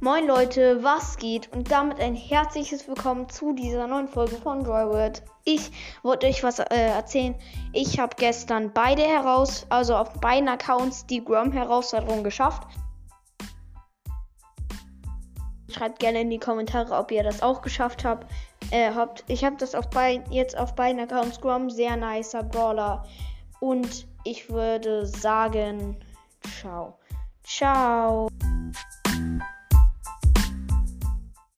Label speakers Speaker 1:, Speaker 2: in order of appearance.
Speaker 1: Moin Leute, was geht? Und damit ein herzliches Willkommen zu dieser neuen Folge von Dryworld. Ich wollte euch was äh, erzählen. Ich habe gestern beide heraus, also auf beiden Accounts die Grom-Herausforderung geschafft. Schreibt gerne in die Kommentare, ob ihr das auch geschafft habt. Äh, habt ich habe das auf beiden, jetzt auf beiden Accounts Grom, sehr nicer Brawler. Und ich würde sagen, ciao. Ciao.